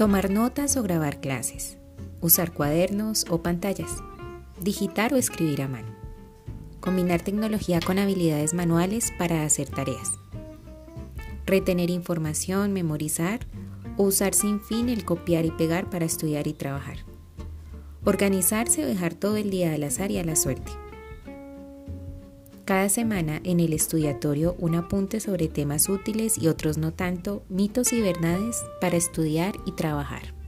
Tomar notas o grabar clases. Usar cuadernos o pantallas. Digitar o escribir a mano. Combinar tecnología con habilidades manuales para hacer tareas. Retener información, memorizar o usar sin fin el copiar y pegar para estudiar y trabajar. Organizarse o dejar todo el día al azar y a la suerte. Cada semana en el estudiatorio un apunte sobre temas útiles y otros no tanto, mitos y verdades para estudiar y trabajar.